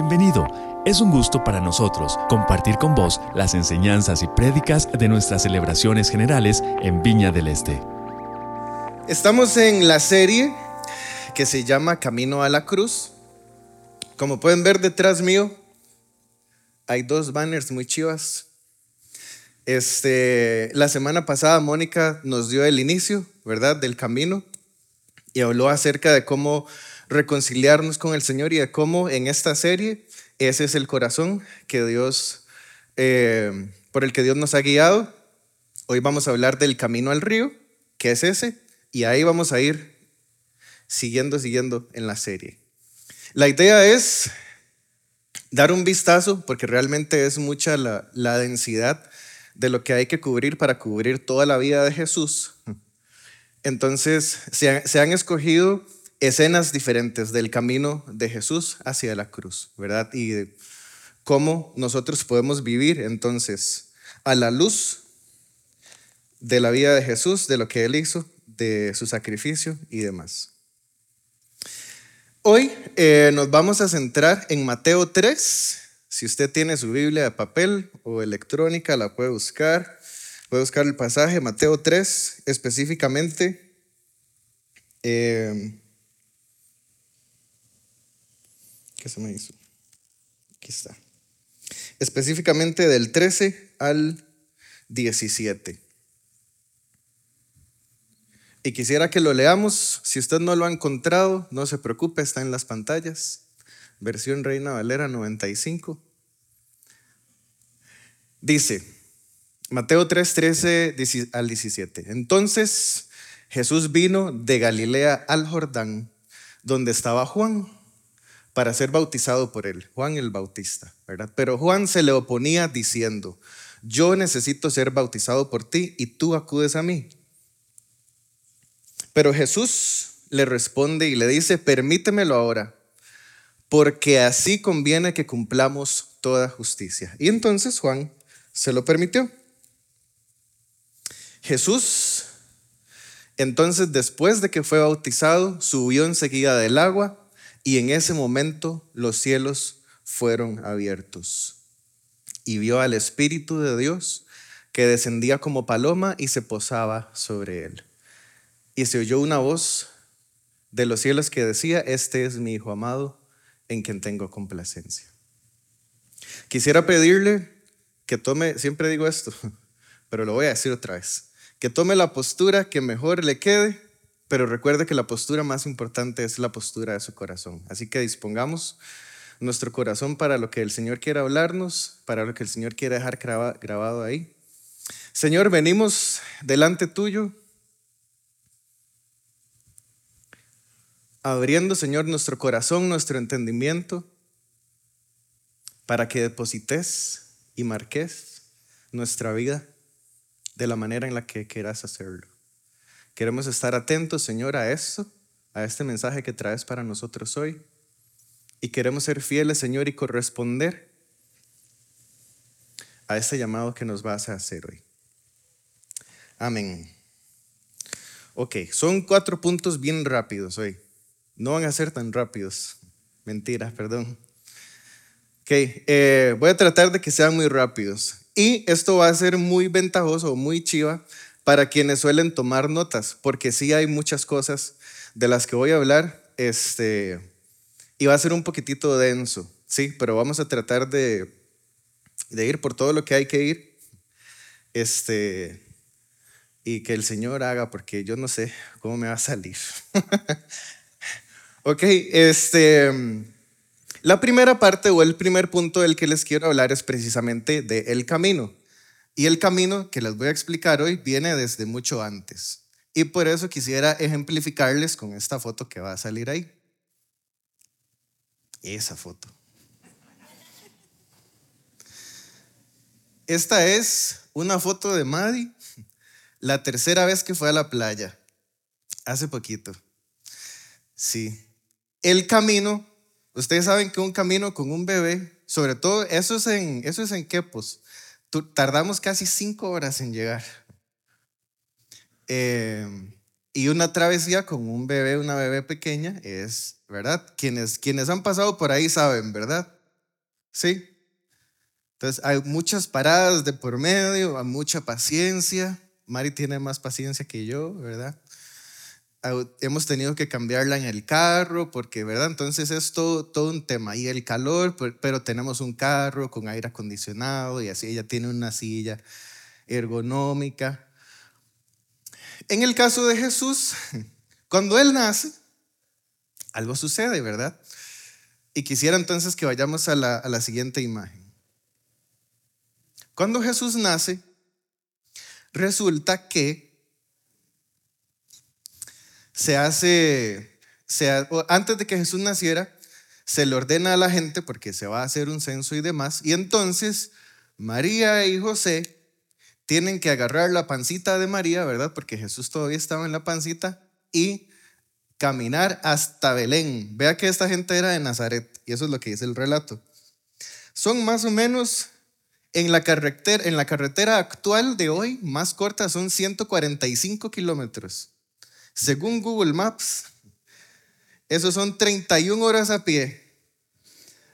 Bienvenido. Es un gusto para nosotros compartir con vos las enseñanzas y prédicas de nuestras celebraciones generales en Viña del Este. Estamos en la serie que se llama Camino a la Cruz. Como pueden ver detrás mío, hay dos banners muy chivas. Este, la semana pasada Mónica nos dio el inicio, ¿verdad?, del camino y habló acerca de cómo reconciliarnos con el Señor y de cómo en esta serie ese es el corazón que Dios, eh, por el que Dios nos ha guiado. Hoy vamos a hablar del camino al río, que es ese, y ahí vamos a ir siguiendo, siguiendo en la serie. La idea es dar un vistazo, porque realmente es mucha la, la densidad de lo que hay que cubrir para cubrir toda la vida de Jesús. Entonces, se, se han escogido escenas diferentes del camino de Jesús hacia la cruz, ¿verdad? Y de cómo nosotros podemos vivir entonces a la luz de la vida de Jesús, de lo que Él hizo, de su sacrificio y demás. Hoy eh, nos vamos a centrar en Mateo 3. Si usted tiene su Biblia de papel o electrónica, la puede buscar. Puede buscar el pasaje, Mateo 3, específicamente. Eh, ¿Qué se me hizo? Aquí está. Específicamente del 13 al 17. Y quisiera que lo leamos. Si usted no lo ha encontrado, no se preocupe, está en las pantallas. Versión Reina Valera 95. Dice, Mateo 3, 13 al 17. Entonces Jesús vino de Galilea al Jordán, donde estaba Juan para ser bautizado por él, Juan el Bautista, ¿verdad? Pero Juan se le oponía diciendo, yo necesito ser bautizado por ti y tú acudes a mí. Pero Jesús le responde y le dice, permítemelo ahora, porque así conviene que cumplamos toda justicia. Y entonces Juan se lo permitió. Jesús, entonces después de que fue bautizado, subió enseguida del agua y en ese momento los cielos fueron abiertos. Y vio al Espíritu de Dios que descendía como paloma y se posaba sobre él. Y se oyó una voz de los cielos que decía, este es mi Hijo amado en quien tengo complacencia. Quisiera pedirle que tome, siempre digo esto, pero lo voy a decir otra vez, que tome la postura que mejor le quede pero recuerde que la postura más importante es la postura de su corazón. Así que dispongamos nuestro corazón para lo que el Señor quiere hablarnos, para lo que el Señor quiere dejar grabado ahí. Señor, venimos delante tuyo, abriendo, Señor, nuestro corazón, nuestro entendimiento, para que deposites y marques nuestra vida de la manera en la que quieras hacerlo. Queremos estar atentos, Señor, a esto, a este mensaje que traes para nosotros hoy. Y queremos ser fieles, Señor, y corresponder a este llamado que nos vas a hacer hoy. Amén. Ok, son cuatro puntos bien rápidos hoy. No van a ser tan rápidos. Mentira, perdón. Ok, eh, voy a tratar de que sean muy rápidos. Y esto va a ser muy ventajoso, muy chiva para quienes suelen tomar notas, porque sí hay muchas cosas de las que voy a hablar, este, y va a ser un poquitito denso, sí, pero vamos a tratar de, de ir por todo lo que hay que ir, este, y que el Señor haga, porque yo no sé cómo me va a salir. ok, este, la primera parte o el primer punto del que les quiero hablar es precisamente de el camino. Y el camino que les voy a explicar hoy viene desde mucho antes. Y por eso quisiera ejemplificarles con esta foto que va a salir ahí. Esa foto. Esta es una foto de Maddie, la tercera vez que fue a la playa, hace poquito. Sí. El camino, ustedes saben que un camino con un bebé, sobre todo, eso es en, eso es en Quepos tardamos casi cinco horas en llegar. Em, y una travesía con un bebé, una bebé pequeña, es, ¿verdad? Quienes, quienes han pasado por ahí saben, ¿verdad? ¿Sí? Entonces hay muchas paradas de por medio, hay mucha paciencia. Mari tiene más paciencia que yo, ¿verdad? Hemos tenido que cambiarla en el carro porque, ¿verdad? Entonces es todo, todo un tema. Y el calor, pero tenemos un carro con aire acondicionado y así ella tiene una silla ergonómica. En el caso de Jesús, cuando Él nace, algo sucede, ¿verdad? Y quisiera entonces que vayamos a la, siguiente imagen. Cuando Jesús nace, resulta que se hace, antes de que Jesús naciera, se le ordena a la gente, porque se va a hacer un censo y demás, y entonces María y José tienen que agarrar la pancita de María, ¿verdad? Porque Jesús todavía estaba en la pancita y caminar hasta Belén. Vea que esta gente era de Nazaret y eso es lo que dice el relato. Son más o menos en la carretera, en la carretera actual de hoy, más corta, son 145 kilómetros. Según Google Maps, esos son 31 horas a pie.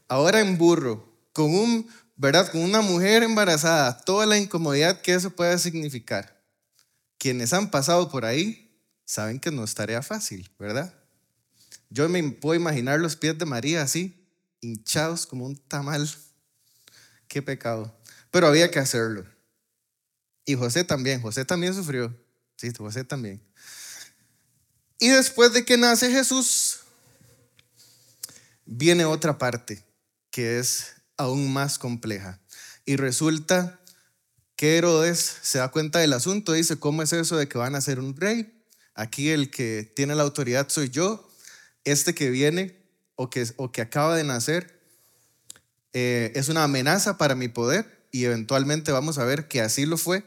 Ahora en burro, con un ¿verdad? Con una mujer embarazada, toda la incomodidad que eso puede significar. Quienes han pasado por ahí saben que no es tarea fácil, ¿verdad? Yo me puedo imaginar los pies de María así, hinchados como un tamal. Qué pecado. Pero había que hacerlo. Y José también, José también sufrió. Sí, José también. Y después de que nace Jesús, viene otra parte, que es aún más compleja. Y resulta que Herodes se da cuenta del asunto, dice, ¿cómo es eso de que van a ser un rey? Aquí el que tiene la autoridad soy yo, este que viene o que, o que acaba de nacer eh, es una amenaza para mi poder y eventualmente vamos a ver que así lo fue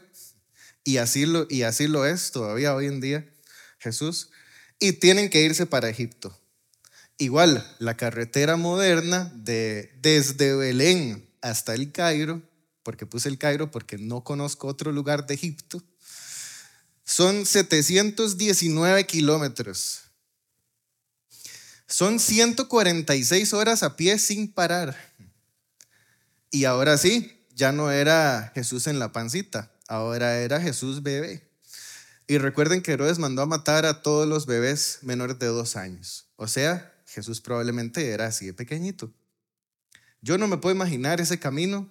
y así lo, y así lo es todavía hoy en día Jesús y tienen que irse para Egipto. Igual, la carretera moderna de, desde Belén hasta el Cairo, porque puse el Cairo porque no conozco otro lugar de Egipto, son 719 kilómetros. Son 146 horas a pie sin parar. Y ahora sí, ya no era Jesús en la pancita, ahora era Jesús bebé. Y recuerden que Herodes mandó a matar a todos los bebés menores de dos años. O sea, Jesús probablemente era así de pequeñito. Yo no me puedo imaginar ese camino,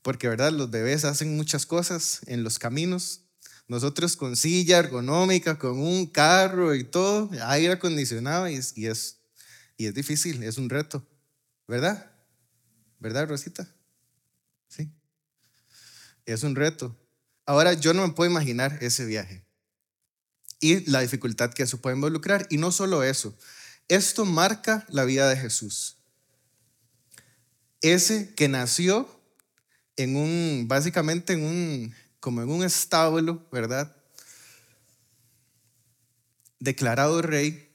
porque verdad, los bebés hacen muchas cosas en los caminos. Nosotros con silla ergonómica, con un carro y todo, aire acondicionado, y es, y es, difícil, es un reto, ¿verdad? ¿Verdad, Rosita? Sí. Es un reto. Ahora yo no me puedo imaginar ese viaje y la dificultad que eso puede involucrar. Y no solo eso, esto marca la vida de Jesús. Ese que nació en un, básicamente en un, como en un establo, ¿verdad? Declarado rey,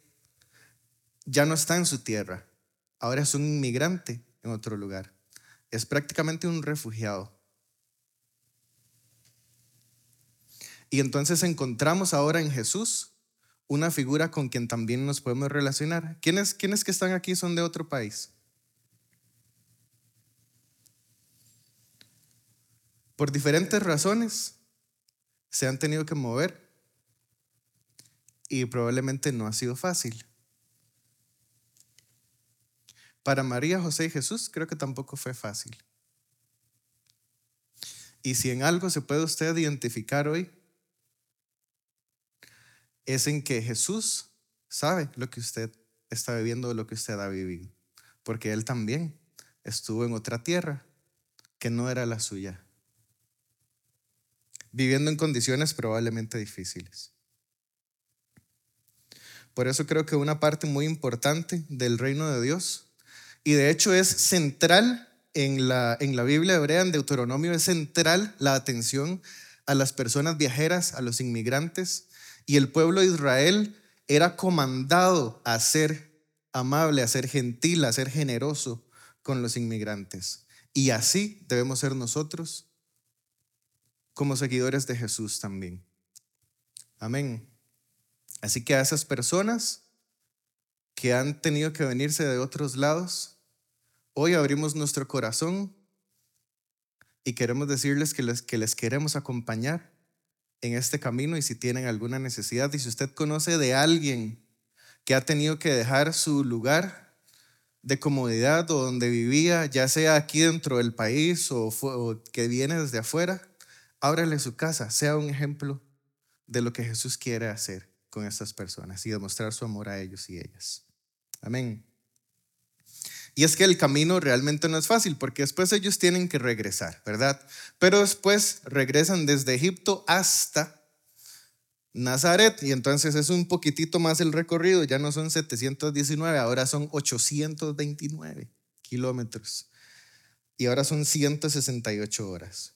ya no está en su tierra. Ahora es un inmigrante en otro lugar. Es prácticamente un refugiado. Y entonces encontramos ahora en Jesús una figura con quien también nos podemos relacionar. ¿Quiénes, ¿Quiénes que están aquí son de otro país? Por diferentes razones se han tenido que mover y probablemente no ha sido fácil. Para María, José y Jesús creo que tampoco fue fácil. Y si en algo se puede usted identificar hoy, es en que Jesús sabe lo que usted está viviendo, lo que usted ha vivido, porque Él también estuvo en otra tierra que no era la suya, viviendo en condiciones probablemente difíciles. Por eso creo que una parte muy importante del reino de Dios, y de hecho es central en la, en la Biblia hebrea, en Deuteronomio, es central la atención a las personas viajeras, a los inmigrantes, y el pueblo de Israel era comandado a ser amable, a ser gentil, a ser generoso con los inmigrantes. Y así debemos ser nosotros como seguidores de Jesús también. Amén. Así que a esas personas que han tenido que venirse de otros lados, hoy abrimos nuestro corazón y queremos decirles que les, que les queremos acompañar en este camino y si tienen alguna necesidad y si usted conoce de alguien que ha tenido que dejar su lugar de comodidad o donde vivía, ya sea aquí dentro del país o, que viene desde afuera, ábrale su casa, sea un ejemplo de lo que Jesús quiere hacer con estas personas y demostrar su amor a ellos y ellas. Amén. Y es que el camino realmente no es fácil porque después ellos tienen que regresar, ¿verdad? Pero después regresan desde Egipto hasta Nazaret y entonces es un poquitito más el recorrido, ya no son 719, ahora son 829 kilómetros y ahora son 168 horas.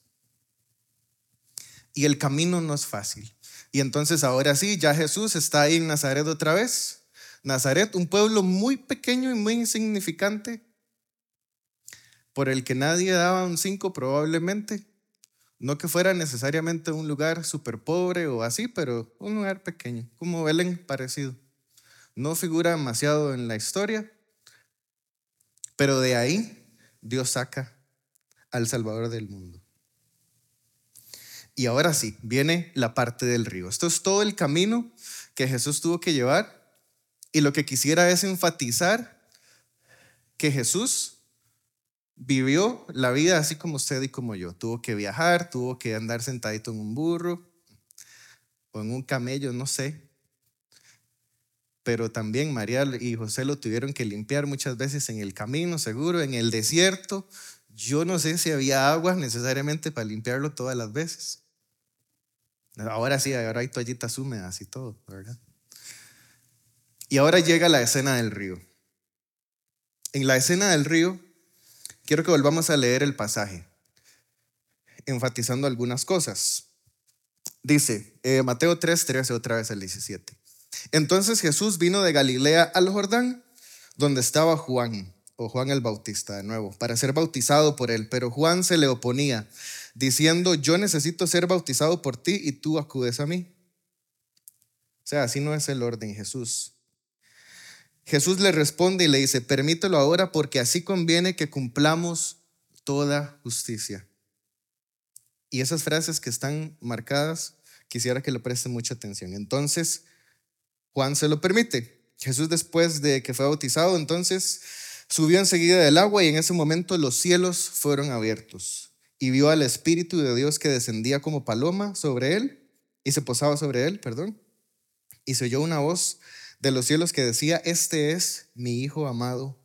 Y el camino no es fácil. Y entonces ahora sí, ya Jesús está ahí en Nazaret otra vez Nazaret, un pueblo muy pequeño y muy insignificante, por el que nadie daba un cinco probablemente. No que fuera necesariamente un lugar súper pobre o así, pero un lugar pequeño, como Belén parecido. No figura demasiado en la historia, pero de ahí Dios saca al Salvador del mundo. Y ahora sí, viene la parte del río. Esto es todo el camino que Jesús tuvo que llevar y lo que quisiera es enfatizar que Jesús vivió la vida así como usted y como yo. Tuvo que viajar, tuvo que andar sentadito en un burro o en un camello, no sé. Pero también María y José lo tuvieron que limpiar muchas veces en el camino, seguro, en el desierto. Yo no sé si había agua necesariamente para limpiarlo todas las veces. Ahora sí, ahora hay toallitas húmedas y todo, ¿verdad? Y ahora llega la escena del río. En la escena del río, quiero que volvamos a leer el pasaje, enfatizando algunas cosas. Dice, eh, Mateo 3, 13, otra vez el 17. Entonces Jesús vino de Galilea al Jordán, donde estaba Juan, o Juan el Bautista de nuevo, para ser bautizado por él. Pero Juan se le oponía, diciendo, yo necesito ser bautizado por ti y tú acudes a mí. O sea, así no es el orden, Jesús. Jesús le responde y le dice, permítelo ahora porque así conviene que cumplamos toda justicia. Y esas frases que están marcadas, quisiera que le presten mucha atención. Entonces, Juan se lo permite. Jesús después de que fue bautizado, entonces subió enseguida del agua y en ese momento los cielos fueron abiertos y vio al Espíritu de Dios que descendía como paloma sobre él y se posaba sobre él, perdón. Y se oyó una voz de los cielos que decía, este es mi Hijo amado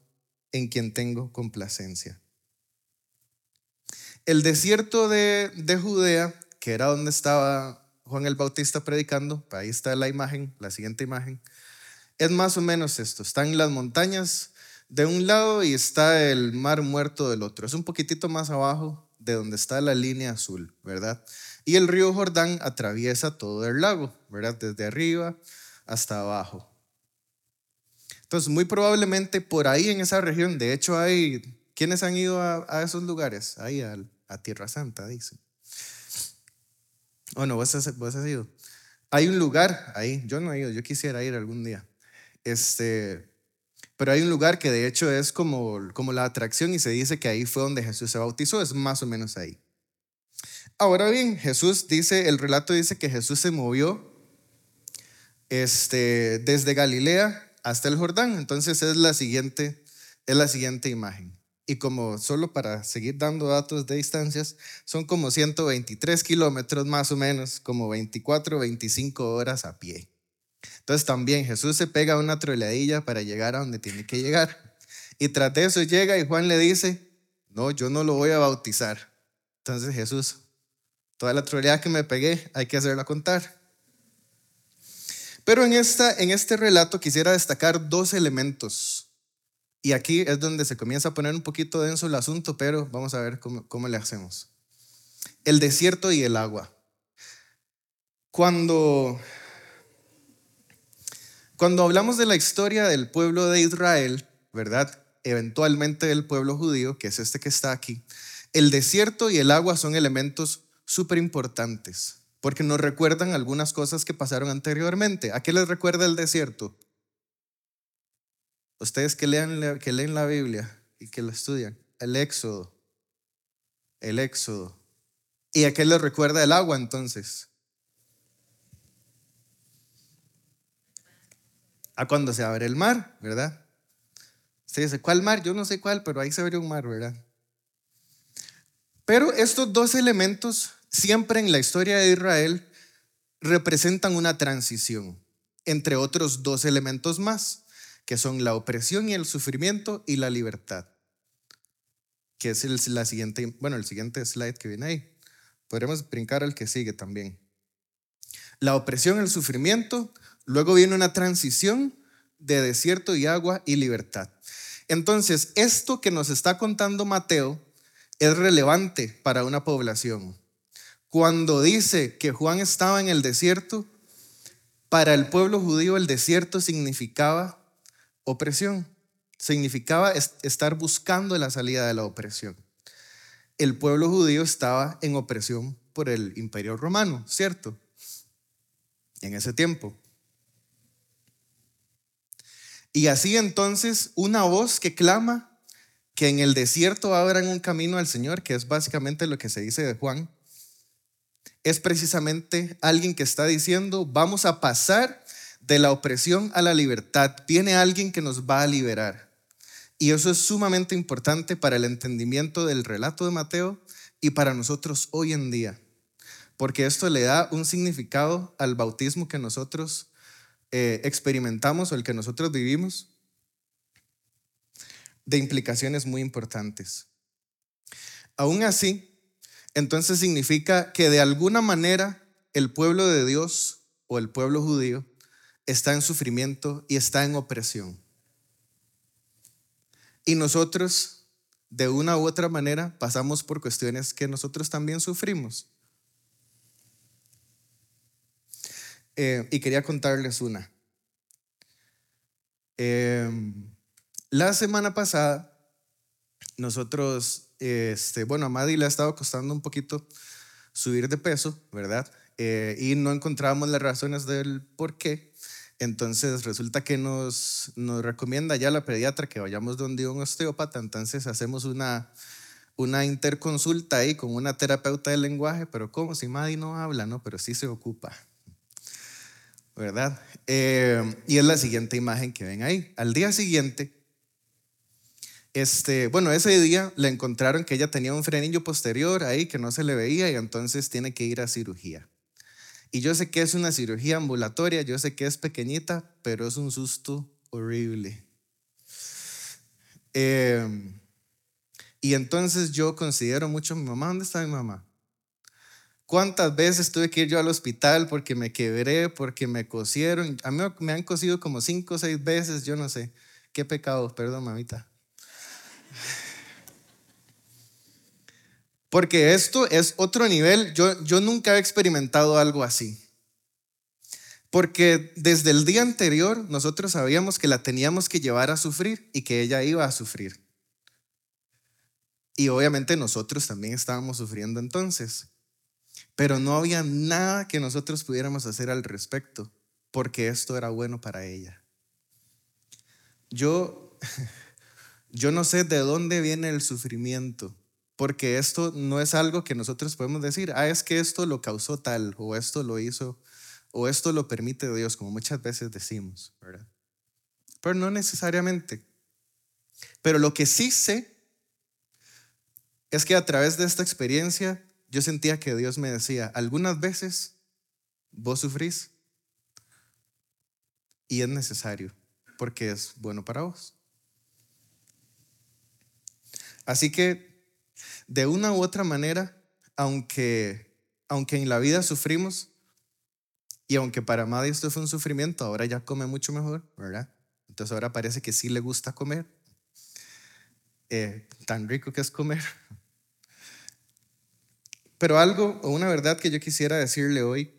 en quien tengo complacencia. El desierto de, de Judea, que era donde estaba Juan el Bautista predicando, ahí está la imagen, la siguiente imagen, es más o menos esto, están las montañas de un lado y está el mar muerto del otro, es un poquitito más abajo de donde está la línea azul, ¿verdad? Y el río Jordán atraviesa todo el lago, ¿verdad? Desde arriba hasta abajo. Entonces, muy probablemente por ahí en esa región, de hecho hay, ¿quiénes han ido a, esos lugares? Ahí a, Tierra Santa, dicen. Bueno, vos has, vos has ido. Hay un lugar ahí, yo no he ido, yo quisiera ir algún día. Este, pero hay un lugar que de hecho es como, como la atracción y se dice que ahí fue donde Jesús se bautizó, es más o menos ahí. Ahora bien, Jesús dice, el relato dice que Jesús se movió este, desde Galilea hasta el Jordán. Entonces es la siguiente, es la siguiente imagen. Y como solo para seguir dando datos de distancias, son como 123 kilómetros más o menos, como 24, 25 horas a pie. Entonces también Jesús se pega una troleadilla para llegar a donde tiene que llegar. Y tras de eso llega y Juan le dice, no, yo no lo voy a bautizar. Entonces Jesús, toda la troleada que me pegué hay que hacerla contar. Pero en, esta, en este relato quisiera destacar dos elementos. Y aquí es donde se comienza a poner un poquito denso el asunto, pero vamos a ver cómo, cómo le hacemos. El desierto y el agua. Cuando, cuando hablamos de la historia del pueblo de Israel, ¿verdad? Eventualmente del pueblo judío, que es este que está aquí, el desierto y el agua son elementos súper importantes porque nos recuerdan algunas cosas que pasaron anteriormente. ¿A qué les recuerda el desierto? Ustedes que, lean, que leen la Biblia y que lo estudian. El éxodo. El éxodo. ¿Y a qué le recuerda el agua entonces? A cuando se abre el mar, ¿verdad? Usted dice, ¿cuál mar? Yo no sé cuál, pero ahí se abre un mar, ¿verdad? Pero estos dos elementos siempre en la historia de Israel representan una transición entre otros dos elementos más, que son la opresión y el sufrimiento y la libertad, que es el, la siguiente, bueno, el siguiente slide que viene ahí. Podremos brincar al que sigue también. La opresión, el sufrimiento, luego viene una transición de desierto y agua y libertad. Entonces, esto que nos está contando Mateo es relevante para una población. Cuando dice que Juan estaba en el desierto, para el pueblo judío el desierto significaba opresión, significaba estar buscando la salida de la opresión. El pueblo judío estaba en opresión por el imperio romano, ¿cierto? En ese tiempo. Y así entonces una voz que clama que en el desierto abran un camino al Señor, que es básicamente lo que se dice de Juan, es precisamente alguien que está diciendo, vamos a pasar de la opresión a la libertad. Viene alguien que nos va a liberar. Y eso es sumamente importante para el entendimiento del relato de Mateo y para nosotros hoy en día, porque esto le da un significado al bautismo que nosotros eh, experimentamos o el que nosotros vivimos de implicaciones muy importantes. Aún así, entonces significa que de alguna manera el pueblo de Dios o el pueblo judío está en sufrimiento y está en opresión. Y nosotros, de una u otra manera, pasamos por cuestiones que nosotros también sufrimos. Eh, y quería contarles una. Em, la semana pasada, nosotros, este, bueno, a Madi le ha estado costando un poquito subir de peso, ¿verdad? Eh, y no encontrábamos las razones del por qué. Entonces resulta que nos, nos recomienda ya la pediatra que vayamos donde un osteópata, entonces hacemos una, una interconsulta ahí con una terapeuta del lenguaje, pero como si Madi no habla, ¿no? Pero sí se ocupa, ¿verdad? Eh, y es la siguiente imagen que ven ahí. Al día siguiente, este, bueno, ese día le encontraron que ella tenía un frenillo posterior ahí que no se le veía y entonces tiene que ir a cirugía. Y yo sé que es una cirugía ambulatoria, yo sé que es pequeñita, pero es un susto horrible. Em, y entonces yo considero mucho a mi mamá. ¿Dónde está mi mamá? ¿Cuántas veces tuve que ir yo al hospital porque me quebré, porque me cosieron? A mí me han cosido como cinco o seis veces, yo no sé. Qué pecado, perdón, mamita. Porque esto es otro nivel. Yo, yo nunca he experimentado algo así. Porque desde el día anterior nosotros sabíamos que la teníamos que llevar a sufrir y que ella iba a sufrir. Y obviamente nosotros también estábamos sufriendo entonces. Pero no había nada que nosotros pudiéramos hacer al respecto, porque esto era bueno para ella. Yo, yo no sé de dónde viene el sufrimiento, porque esto no es algo que nosotros podemos decir, ah, es que esto lo causó tal, o esto lo hizo, o esto lo permite Dios, como muchas veces decimos, ¿verdad? Pero no necesariamente. Pero lo que sí sé es que a través de esta experiencia yo sentía que Dios me decía, algunas veces vos sufrís y es necesario porque es bueno para vos. Así que de una u otra manera, aunque, aunque en la vida sufrimos, y aunque para Maddy esto fue un sufrimiento, ahora ya come mucho mejor, ¿verdad? Entonces ahora parece que sí le gusta comer. Eh, tan rico que es comer. Pero algo o una verdad que yo quisiera decirle hoy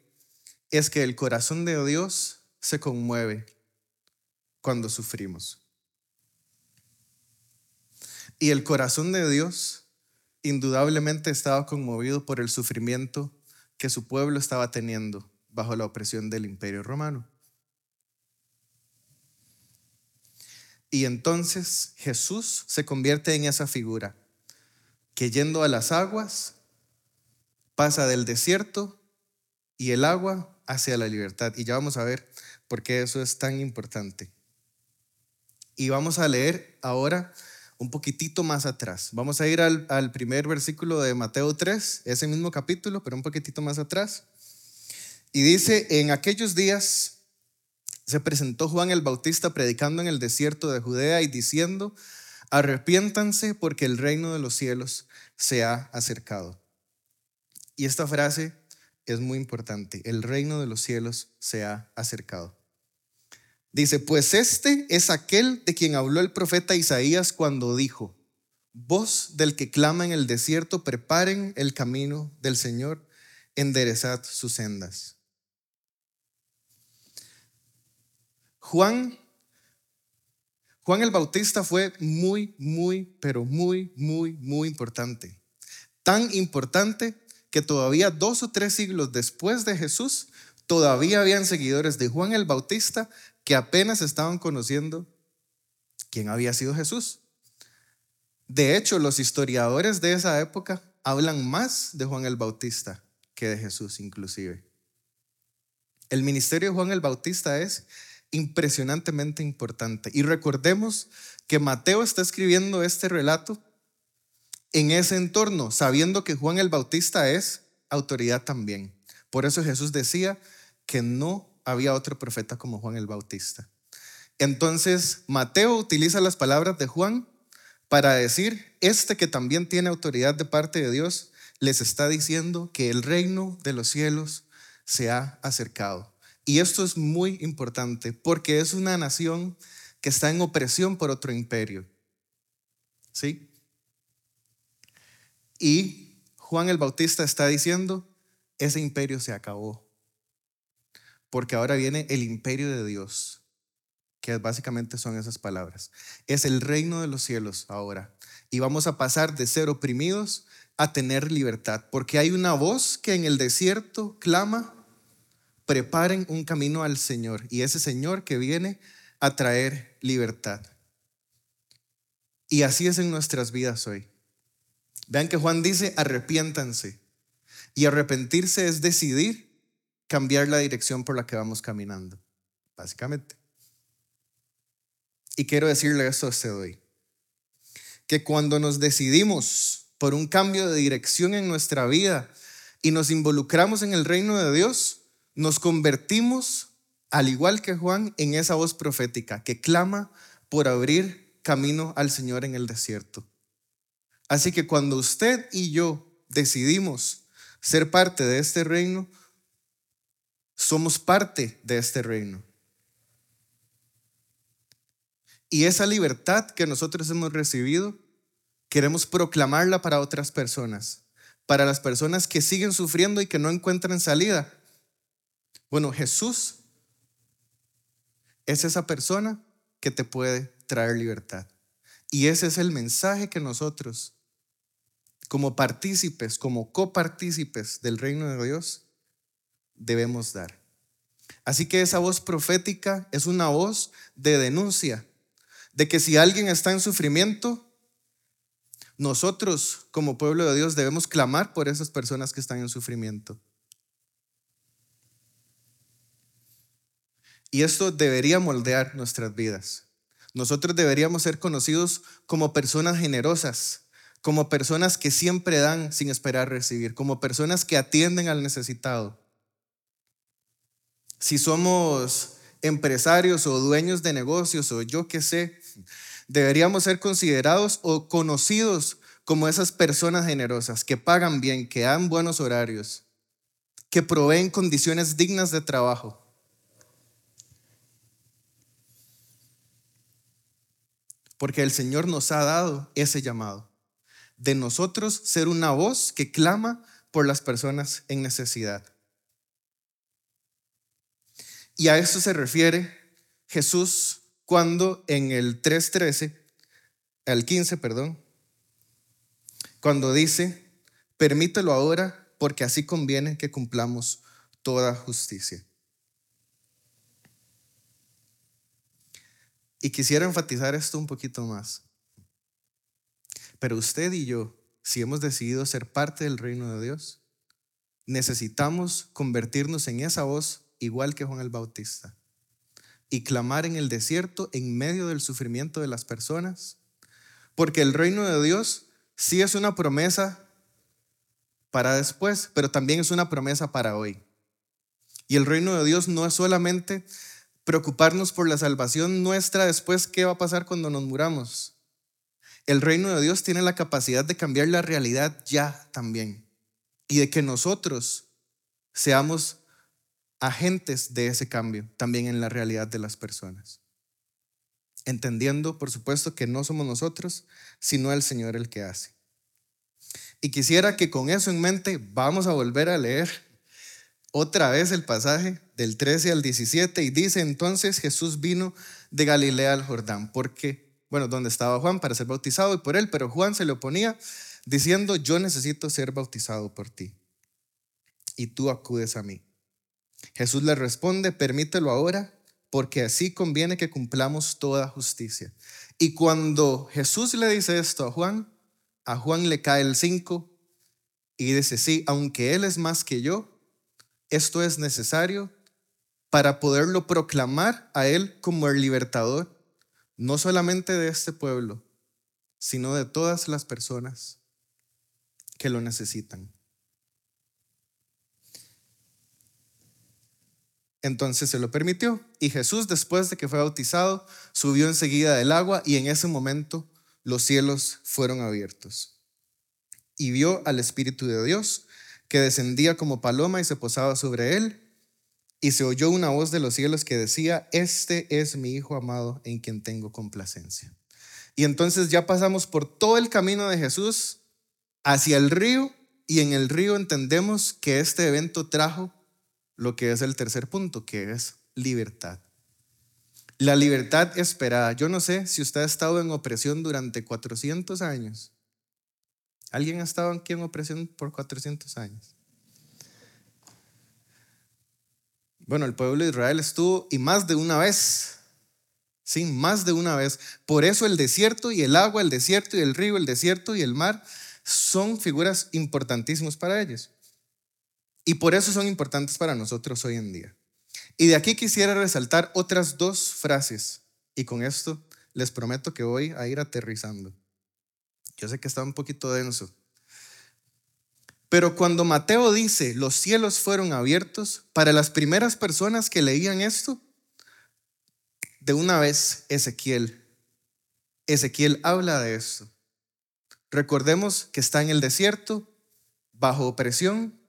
es que el corazón de Dios se conmueve cuando sufrimos. Y el corazón de Dios indudablemente estaba conmovido por el sufrimiento que su pueblo estaba teniendo bajo la opresión del imperio romano. Y entonces Jesús se convierte en esa figura que yendo a las aguas pasa del desierto y el agua hacia la libertad. Y ya vamos a ver por qué eso es tan importante. Y vamos a leer ahora un poquitito más atrás. Vamos a ir al, primer versículo de Mateo 3, ese mismo capítulo, pero un poquitito más atrás. Y dice, en aquellos días se presentó Juan el Bautista predicando en el desierto de Judea y diciendo, arrepiéntanse porque el reino de los cielos se ha acercado. Y esta frase es muy importante, el reino de los cielos se ha acercado. Dice, pues este es aquel de quien habló el profeta Isaías cuando dijo, voz del que clama en el desierto, preparen el camino del Señor, enderezad sus sendas. Juan, Juan el Bautista fue muy, muy, pero muy, muy, muy importante. Tan importante que todavía dos o tres siglos después de Jesús, todavía habían seguidores de Juan el Bautista que apenas estaban conociendo quién había sido Jesús. De hecho, los historiadores de esa época hablan más de Juan el Bautista que de Jesús inclusive. El ministerio de Juan el Bautista es impresionantemente importante. Y recordemos que Mateo está escribiendo este relato en ese entorno, sabiendo que Juan el Bautista es autoridad también. Por eso Jesús decía que no había otro profeta como Juan el Bautista. Entonces, Mateo utiliza las palabras de Juan para decir, este que también tiene autoridad de parte de Dios, les está diciendo que el reino de los cielos se ha acercado. Y esto es muy importante porque es una nación que está en opresión por otro imperio. ¿Sí? Y Juan el Bautista está diciendo, ese imperio se acabó porque ahora viene el imperio de Dios, que básicamente son esas palabras. Es el reino de los cielos ahora. Y vamos a pasar de ser oprimidos a tener libertad, porque hay una voz que en el desierto clama, preparen un camino al Señor, y ese Señor que viene a traer libertad. Y así es en nuestras vidas hoy. Vean que Juan dice, arrepiéntanse. Y arrepentirse es decidir cambiar la dirección por la que vamos caminando, básicamente. Y quiero decirle esto a usted hoy, que cuando nos decidimos por un cambio de dirección en nuestra vida y nos involucramos en el reino de Dios, nos convertimos, al igual que Juan, en esa voz profética que clama por abrir camino al Señor en el desierto. Así que cuando usted y yo decidimos ser parte de este reino, somos parte de este reino. Y esa libertad que nosotros hemos recibido, queremos proclamarla para otras personas, para las personas que siguen sufriendo y que no encuentran salida. Bueno, Jesús es esa persona que te puede traer libertad. Y ese es el mensaje que nosotros, como partícipes, como copartícipes del reino de Dios, debemos dar. Así que esa voz profética es una voz de denuncia, de que si alguien está en sufrimiento, nosotros como pueblo de Dios debemos clamar por esas personas que están en sufrimiento. Y esto debería moldear nuestras vidas. Nosotros deberíamos ser conocidos como personas generosas, como personas que siempre dan sin esperar recibir, como personas que atienden al necesitado si somos empresarios o dueños de negocios o yo qué sé, deberíamos ser considerados o conocidos como esas personas generosas que pagan bien, que dan buenos horarios, que proveen condiciones dignas de trabajo. Porque el Señor nos ha dado ese llamado de nosotros ser una voz que clama por las personas en necesidad. Y a eso se refiere Jesús cuando en el 3.13, al 15, perdón, cuando dice, permítelo ahora porque así conviene que cumplamos toda justicia. Y quisiera enfatizar esto un poquito más. Pero usted y yo, si hemos decidido ser parte del reino de Dios, necesitamos convertirnos en esa voz igual que Juan el Bautista y clamar en el desierto en medio del sufrimiento de las personas, porque el reino de Dios sí es una promesa para después, pero también es una promesa para hoy. Y el reino de Dios no es solamente preocuparnos por la salvación nuestra después, ¿qué va a pasar cuando nos muramos? El reino de Dios tiene la capacidad de cambiar la realidad ya también y de que nosotros seamos agentes de ese cambio también en la realidad de las personas. Entendiendo, por supuesto, que no somos nosotros, sino el Señor el que hace. Y quisiera que con eso en mente vamos a volver a leer otra vez el pasaje del 13 al 17 y dice entonces Jesús vino de Galilea al Jordán, porque, bueno, donde estaba Juan para ser bautizado y por él, pero Juan se le oponía diciendo, yo necesito ser bautizado por ti y tú acudes a mí. Jesús le responde, permítelo ahora, porque así conviene que cumplamos toda justicia. Y cuando Jesús le dice esto a Juan, a Juan le cae el 5 y dice, sí, aunque Él es más que yo, esto es necesario para poderlo proclamar a Él como el libertador, no solamente de este pueblo, sino de todas las personas que lo necesitan. Entonces se lo permitió. Y Jesús, después de que fue bautizado, subió enseguida del agua y en ese momento los cielos fueron abiertos. Y vio al Espíritu de Dios que descendía como paloma y se posaba sobre él. Y se oyó una voz de los cielos que decía, este es mi Hijo amado en quien tengo complacencia. Y entonces ya pasamos por todo el camino de Jesús hacia el río y en el río entendemos que este evento trajo lo que es el tercer punto, que es libertad. La libertad esperada. Yo no sé si usted ha estado en opresión durante 400 años. ¿Alguien ha estado aquí en opresión por 400 años? Bueno, el pueblo de Israel estuvo y más de una vez, sí, más de una vez. Por eso el desierto y el agua, el desierto y el río, el desierto y el mar son figuras importantísimas para ellos. Y por eso son importantes para nosotros hoy en día. Y de aquí quisiera resaltar otras dos frases. Y con esto les prometo que voy a ir aterrizando. Yo sé que está un poquito denso. Pero cuando Mateo dice, los cielos fueron abiertos, para las primeras personas que leían esto, de una vez Ezequiel. Ezequiel habla de esto. Recordemos que está en el desierto, bajo opresión,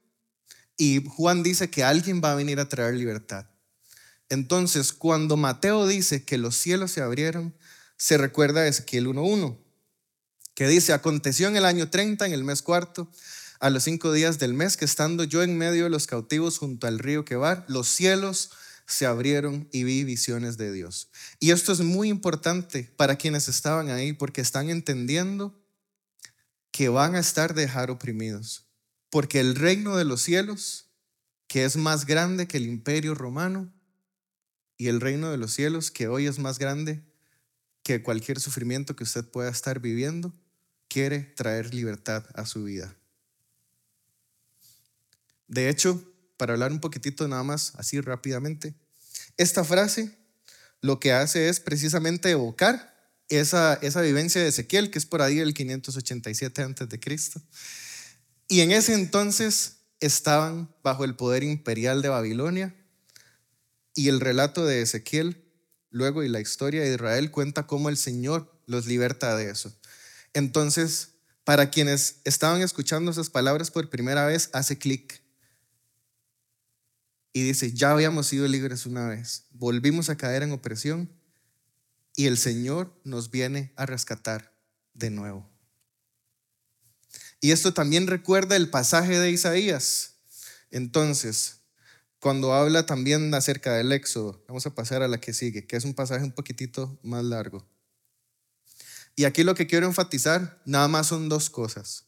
y Juan dice que alguien va a venir a traer libertad. Entonces, cuando Mateo dice que los cielos se abrieron, se recuerda a Ezequiel 1.1, que dice, aconteció en el año 30, en el mes cuarto, a los cinco días del mes, que estando yo en medio de los cautivos junto al río Quebar, los cielos se abrieron y vi visiones de Dios. Y esto es muy importante para quienes estaban ahí, porque están entendiendo que van a estar dejar oprimidos. Porque el reino de los cielos, que es más grande que el imperio romano, y el reino de los cielos, que hoy es más grande que cualquier sufrimiento que usted pueda estar viviendo, quiere traer libertad a su vida. De hecho, para hablar un poquitito nada más, así rápidamente, esta frase lo que hace es precisamente evocar esa, esa vivencia de Ezequiel, que es por ahí el 587 antes de Cristo y en ese entonces estaban bajo el poder imperial de Babilonia y el relato de Ezequiel, luego y la historia de Israel cuenta cómo el Señor los liberta de eso. Entonces, para quienes estaban escuchando esas palabras por primera vez, hace clic y dice, ya habíamos sido libres una vez, volvimos a caer en opresión y el Señor nos viene a rescatar de nuevo. Y esto también recuerda el pasaje de Isaías. Entonces, cuando habla también acerca del éxodo, vamos a pasar a la que sigue, que es un pasaje un poquitito más largo. Y aquí lo que quiero enfatizar, nada más son dos cosas.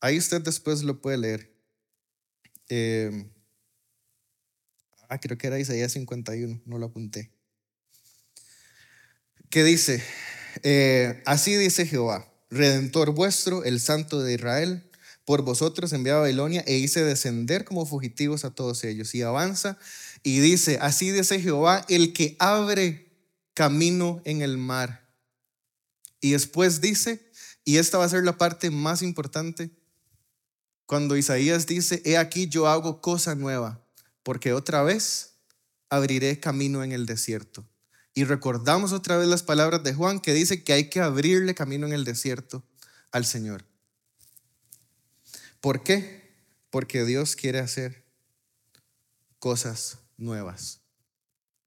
Ahí usted después lo puede leer. Eh, ah, creo que era Isaías 51, no lo apunté. que dice, eh, así dice Jehová, Redentor vuestro, el Santo de Israel, por vosotros envié a Babilonia e hice descender como fugitivos a todos ellos. Y avanza y dice, así dice Jehová, el que abre camino en el mar. Y después dice, y esta va a ser la parte más importante, cuando Isaías dice, he aquí yo hago cosa nueva, porque otra vez abriré camino en el desierto. Y recordamos otra vez las palabras de Juan que dice que hay que abrirle camino en el desierto al Señor. ¿Por qué? Porque Dios quiere hacer cosas nuevas.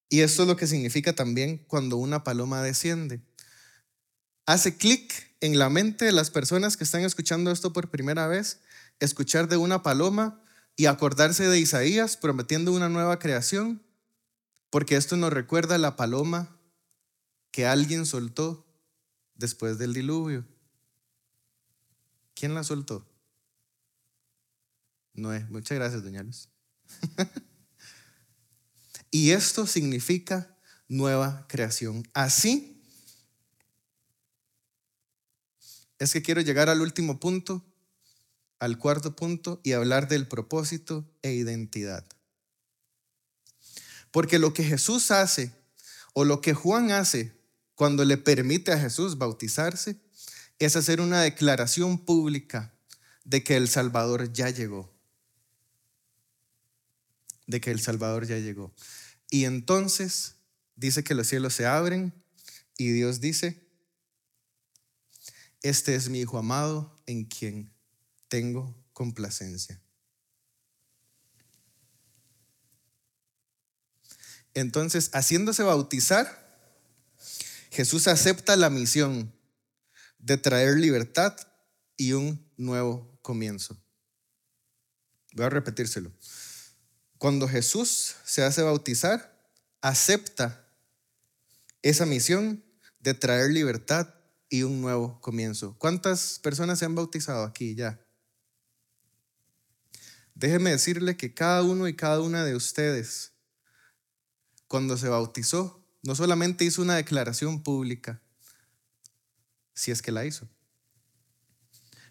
Y esto es lo que significa también cuando una paloma desciende. Hace clic en la mente de las personas que están escuchando esto por primera vez, escuchar de una paloma y acordarse de Isaías prometiendo una nueva creación, porque esto nos recuerda la paloma que alguien soltó después del diluvio. ¿Quién la soltó? Noé. Muchas gracias, doña Luz. y esto significa nueva creación. Así es que quiero llegar al último punto, al cuarto punto, y hablar del propósito e identidad. Porque lo que Jesús hace, o lo que Juan hace cuando le permite a Jesús bautizarse, es hacer una declaración pública de que el Salvador ya llegó de que el Salvador ya llegó. Y entonces dice que los cielos se abren y Dios dice, este es mi Hijo amado en quien tengo complacencia. Entonces, haciéndose bautizar, Jesús acepta la misión de traer libertad y un nuevo comienzo. Voy a repetírselo. Cuando Jesús se hace bautizar, acepta esa misión de traer libertad y un nuevo comienzo. ¿Cuántas personas se han bautizado aquí ya? Déjeme decirle que cada uno y cada una de ustedes, cuando se bautizó, no solamente hizo una declaración pública, si es que la hizo,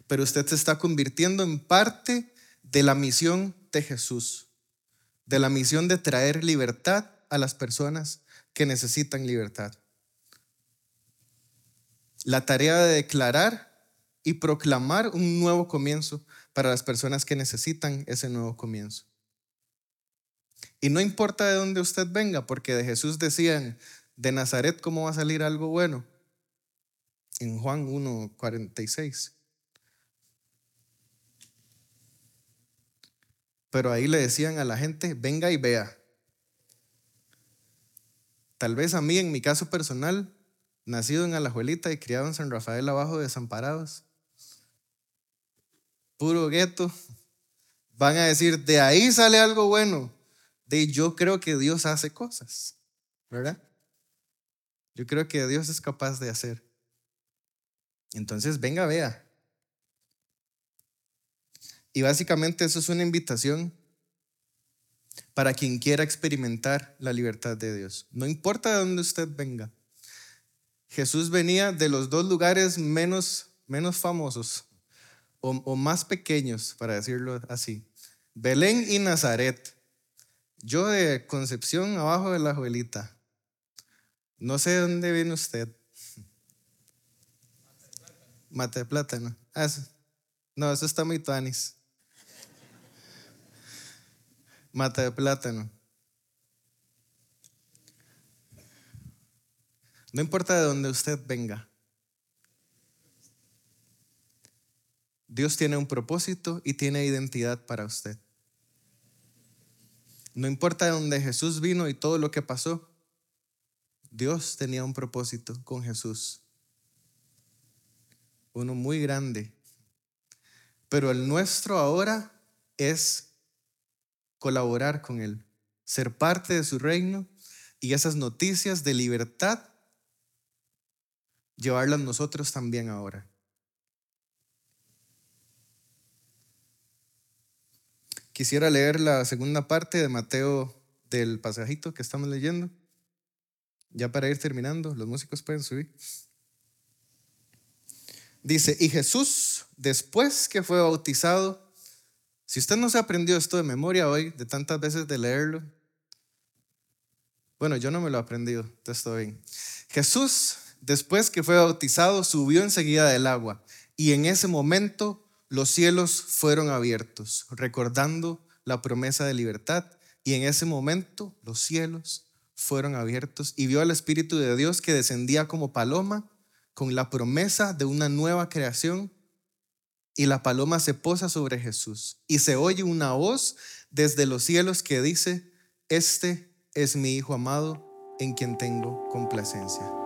pero usted se está convirtiendo en parte de la misión de Jesús de la misión de traer libertad a las personas que necesitan libertad. La tarea de declarar y proclamar un nuevo comienzo para las personas que necesitan ese nuevo comienzo. Y no importa de dónde usted venga, porque de Jesús decían, de Nazaret, ¿cómo va a salir algo bueno? En Juan 1.46. Pero ahí le decían a la gente, venga y vea. Tal vez a mí, en mi caso personal, nacido en Alajuelita y criado en San Rafael abajo desamparados, puro gueto, van a decir, de ahí sale algo bueno. De yo creo que Dios hace cosas, ¿verdad? Yo creo que Dios es capaz de hacer. Entonces, venga, vea. Y básicamente eso es una invitación para quien quiera experimentar la libertad de Dios. No importa de dónde usted venga. Jesús venía de los dos lugares menos, menos famosos o, o más pequeños, para decirlo así. Belén y Nazaret. Yo de Concepción, abajo de la Juelita. No sé de dónde viene usted. Mate de plátano. Ah, no, eso está muy tuanis. mata de plátano. No importa de dónde usted venga. Dios tiene un propósito y tiene identidad para usted. No importa de dónde Jesús vino y todo lo que pasó, Dios tenía un propósito con Jesús. Uno muy grande. Pero el nuestro ahora es colaborar con Él, ser parte de su reino y esas noticias de libertad, llevarlas nosotros también ahora. Quisiera leer la segunda parte de Mateo del pasajito que estamos leyendo. Ya para ir terminando, los músicos pueden subir. Dice, y Jesús, después que fue bautizado, si usted no se aprendió esto de memoria hoy, de tantas veces de leerlo, bueno, yo no me lo he aprendido, entonces está bien. Jesús, después que fue bautizado, subió enseguida del agua y en ese momento los cielos fueron abiertos, recordando la promesa de libertad. Y en ese momento los cielos fueron abiertos y vio al Espíritu de Dios que descendía como paloma con la promesa de una nueva creación. Y la paloma se posa sobre Jesús y se oye una voz desde los cielos que dice, este es mi Hijo amado en quien tengo complacencia.